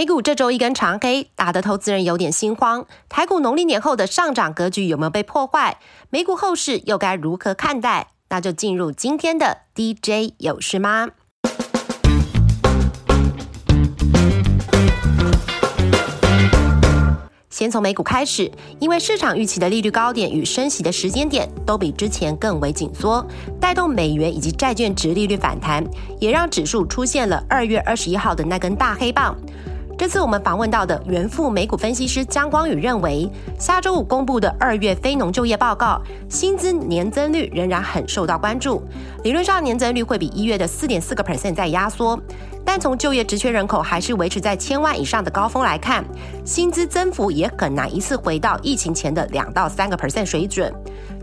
美股这周一根长黑，打得投资人有点心慌。台股农历年后的上涨格局有没有被破坏？美股后市又该如何看待？那就进入今天的 DJ 有事吗？先从美股开始，因为市场预期的利率高点与升息的时间点都比之前更为紧缩，带动美元以及债券值利率反弹，也让指数出现了二月二十一号的那根大黑棒。这次我们访问到的元富美股分析师江光宇认为，下周五公布的二月非农就业报告薪资年增率仍然很受到关注，理论上年增率会比一月的四点四个 percent 在压缩，但从就业职缺人口还是维持在千万以上的高峰来看，薪资增幅也很难一次回到疫情前的两到三个 percent 水准。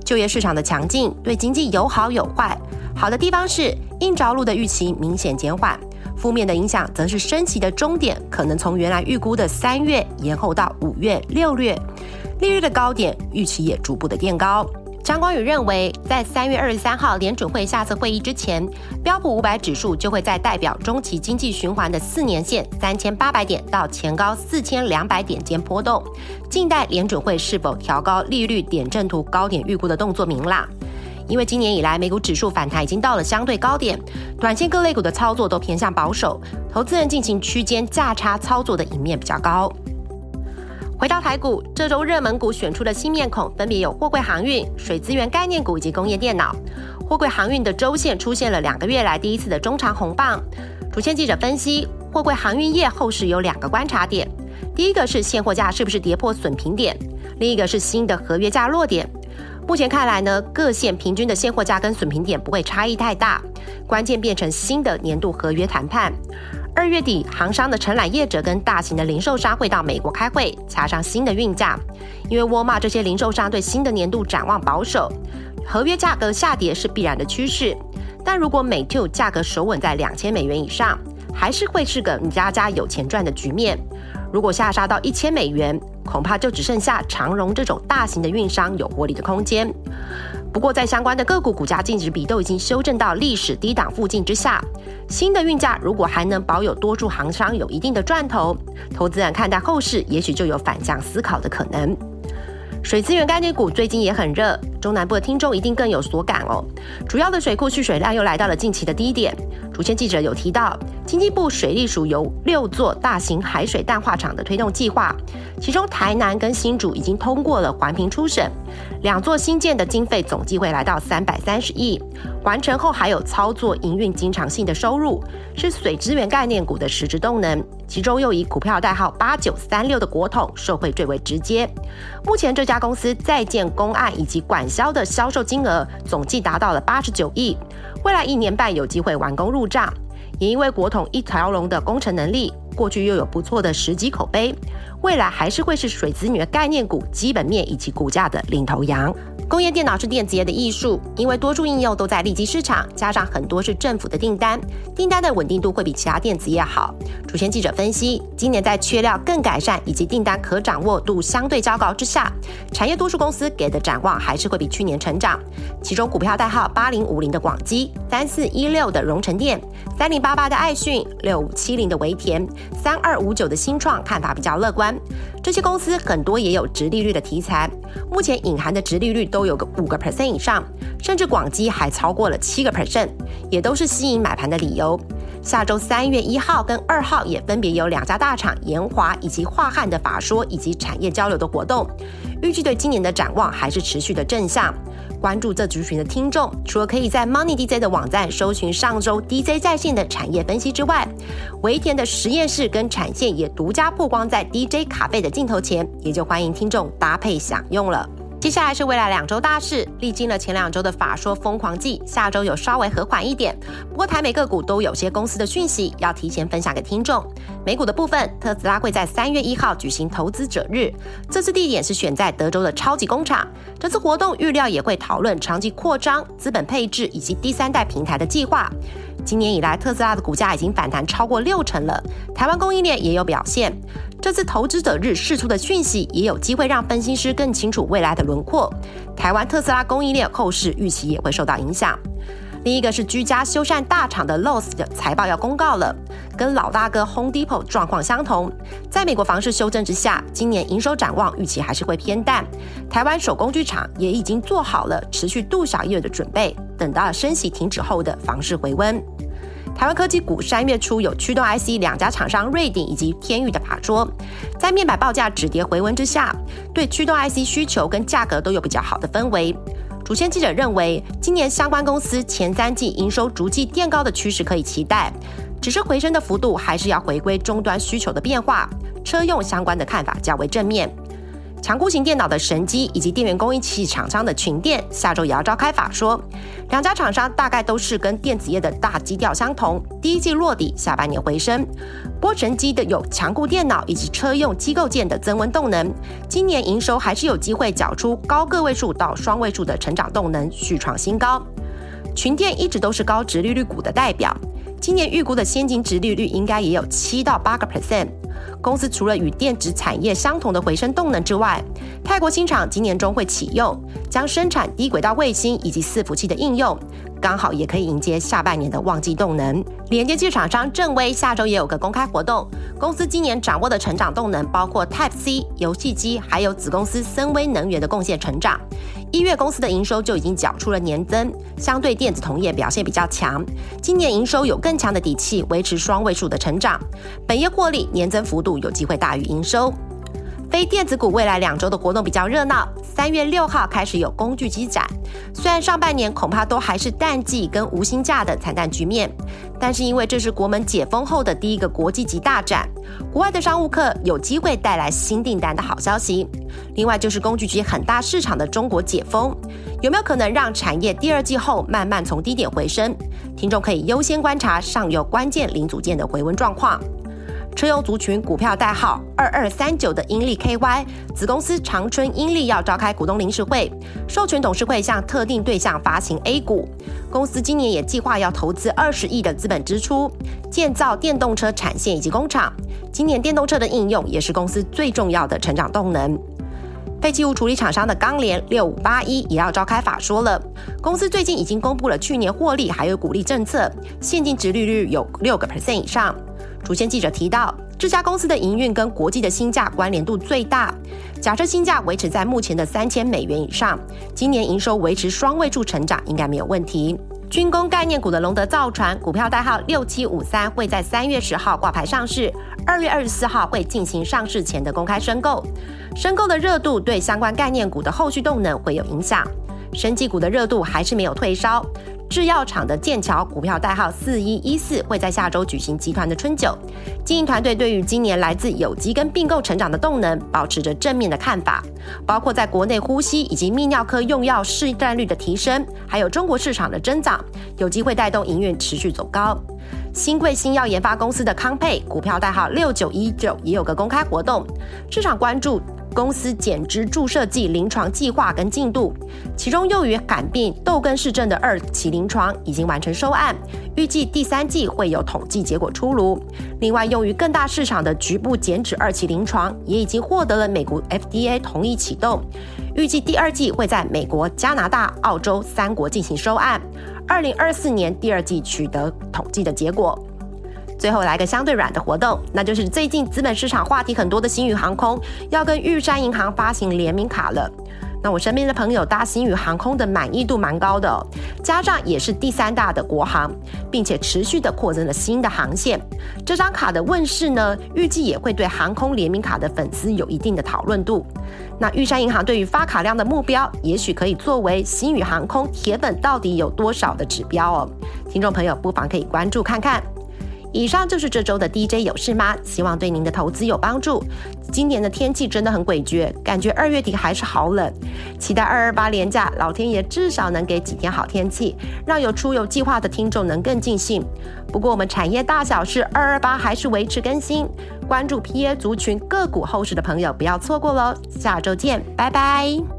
就业市场的强劲对经济有好有坏，好的地方是硬着陆的预期明显减缓。负面的影响则是升息的终点可能从原来预估的三月延后到五月、六月，利率的高点预期也逐步的垫高。张光宇认为，在三月二十三号联准会下次会议之前，标普五百指数就会在代表中期经济循环的四年线三千八百点到前高四千两百点间波动，静待联准会是否调高利率点阵图高点预估的动作明朗。因为今年以来美股指数反弹已经到了相对高点，短线各类股的操作都偏向保守，投资人进行区间价差操作的一面比较高。回到台股，这周热门股选出的新面孔分别有货柜航运、水资源概念股以及工业电脑。货柜航运的周线出现了两个月来第一次的中长红棒。主线记者分析，货柜航运业后市有两个观察点，第一个是现货价是不是跌破损平点，另一个是新的合约价落点。目前看来呢，各线平均的现货价跟损平点不会差异太大，关键变成新的年度合约谈判。二月底，行商的承揽业者跟大型的零售商会到美国开会，加上新的运价。因为沃尔玛这些零售商对新的年度展望保守，合约价格下跌是必然的趋势。但如果美 two 价格守稳在两千美元以上，还是会是个你家家有钱赚的局面。如果下杀到一千美元，恐怕就只剩下长荣这种大型的运商有获利的空间。不过，在相关的个股股价净值比都已经修正到历史低档附近之下，新的运价如果还能保有多数行商有一定的赚头，投资人看待后市也许就有反向思考的可能。水资源概念股最近也很热，中南部的听众一定更有所感哦。主要的水库蓄水量又来到了近期的低点。主线记者有提到，经济部水利署有六座大型海水淡化厂的推动计划，其中台南跟新竹已经通过了环评初审，两座新建的经费总计会来到三百三十亿，完成后还有操作营运经常性的收入，是水资源概念股的实质动能。其中又以股票代号八九三六的国统受惠最为直接。目前这家公司在建公案以及管销的销售金额总计达到了八十九亿，未来一年半有机会完工入账。也因为国统一条龙的工程能力，过去又有不错的实际口碑，未来还是会是水资源概念股基本面以及股价的领头羊。工业电脑是电子业的艺术，因为多数应用都在利基市场，加上很多是政府的订单，订单的稳定度会比其他电子业好。主线记者分析，今年在缺料更改善以及订单可掌握度相对较高之下，产业多数公司给的展望还是会比去年成长。其中股票代号八零五零的广基、三四一六的荣成电、三零八八的爱讯、六五七零的维田、三二五九的新创看法比较乐观。这些公司很多也有直利率的题材，目前隐含的直利率都有个五个 percent 以上，甚至广基还超过了七个 percent，也都是吸引买盘的理由。下周三月一号跟二号也分别有两家大厂延华以及华汉的法说以及产业交流的活动，预计对今年的展望还是持续的正向。关注这族群的听众，除了可以在 Money DJ 的网站搜寻上周 DJ 在线的产业分析之外，维田的实验室跟产线也独家曝光在 DJ 卡贝的镜头前，也就欢迎听众搭配享用了。接下来是未来两周大事，历经了前两周的法说疯狂季，下周有稍微和缓一点。不过台美个股都有些公司的讯息要提前分享给听众。美股的部分，特斯拉会在三月一号举行投资者日，这次地点是选在德州的超级工厂。这次活动预料也会讨论长期扩张、资本配置以及第三代平台的计划。今年以来，特斯拉的股价已经反弹超过六成了。台湾供应链也有表现。这次投资者日释出的讯息，也有机会让分析师更清楚未来的轮廓。台湾特斯拉供应链后市预期也会受到影响。第一个是居家修缮大厂的 l o s s 的财报要公告了，跟老大哥 Home Depot 状况相同。在美国房市修正之下，今年营收展望预期还是会偏淡。台湾手工具厂也已经做好了持续度小月的准备，等到升息停止后的房市回温。台湾科技股三月初有驱动 IC 两家厂商瑞鼎以及天域的法说，在面板报价止跌回温之下，对驱动 IC 需求跟价格都有比较好的氛围。主线记者认为，今年相关公司前三季营收逐季垫高的趋势可以期待，只是回升的幅度还是要回归终端需求的变化。车用相关的看法较为正面。强固型电脑的神机以及电源供应器厂商的群电，下周也要召开法说。两家厂商大概都是跟电子业的大基调相同，第一季落底，下半年回升。波神机的有强固电脑以及车用机构件的增温动能，今年营收还是有机会缴出高个位数到双位数的成长动能，续创新高。群电一直都是高值利率股的代表，今年预估的现金值利率应该也有七到八个 percent。公司除了与电子产业相同的回升动能之外，泰国新厂今年中会启用，将生产低轨道卫星以及伺服器的应用，刚好也可以迎接下半年的旺季动能。连接器厂商正威下周也有个公开活动，公司今年掌握的成长动能包括 Type C 游戏机，还有子公司森威能源的贡献成长。一月公司的营收就已经缴出了年增，相对电子同业表现比较强。今年营收有更强的底气，维持双位数的成长。本业获利年增幅度有机会大于营收。非电子股未来两周的活动比较热闹。三月六号开始有工具机展，虽然上半年恐怕都还是淡季跟无薪假的惨淡局面，但是因为这是国门解封后的第一个国际级大展，国外的商务客有机会带来新订单的好消息。另外就是工具机很大市场的中国解封，有没有可能让产业第二季后慢慢从低点回升？听众可以优先观察上游关键零组件的回温状况。车用族群股票代号二二三九的英利 KY 子公司长春英利要召开股东临时会，授权董事会向特定对象发行 A 股。公司今年也计划要投资二十亿的资本支出，建造电动车产线以及工厂。今年电动车的应用也是公司最重要的成长动能。废弃物处理厂商的钢联六五八一也要召开法说了。公司最近已经公布了去年获利还有股利政策，现金值利率有六个 percent 以上。主线记者提到，这家公司的营运跟国际的新价关联度最大。假设新价维持在目前的三千美元以上，今年营收维持双位数成长应该没有问题。军工概念股的龙德造船股票代号六七五三会在三月十号挂牌上市，二月二十四号会进行上市前的公开申购。申购的热度对相关概念股的后续动能会有影响。生技股的热度还是没有退烧。制药厂的剑桥股票代号四一一四会在下周举行集团的春酒。经营团队对于今年来自有机跟并购成长的动能保持着正面的看法，包括在国内呼吸以及泌尿科用药市占率的提升，还有中国市场的增长，有机会带动营运持续走高。新贵新药研发公司的康佩股票代号六九一九也有个公开活动，市场关注。公司减脂注射剂临床计划跟进度，其中用于罕病豆根氏症的二期临床已经完成收案，预计第三季会有统计结果出炉。另外，用于更大市场的局部减脂二期临床也已经获得了美国 FDA 同意启动，预计第二季会在美国、加拿大、澳洲三国进行收案，二零二四年第二季取得统计的结果。最后来个相对软的活动，那就是最近资本市场话题很多的新宇航空要跟玉山银行发行联名卡了。那我身边的朋友搭新宇航空的满意度蛮高的，加上也是第三大的国航，并且持续的扩增了新的航线。这张卡的问世呢，预计也会对航空联名卡的粉丝有一定的讨论度。那玉山银行对于发卡量的目标，也许可以作为新宇航空铁粉到底有多少的指标哦。听众朋友不妨可以关注看看。以上就是这周的 DJ 有事吗？希望对您的投资有帮助。今年的天气真的很诡谲，感觉二月底还是好冷。期待二二八连假，老天爷至少能给几天好天气，让有出游计划的听众能更尽兴。不过我们产业大小事二二八还是维持更新，关注 PA 族群个股后市的朋友不要错过喽。下周见，拜拜。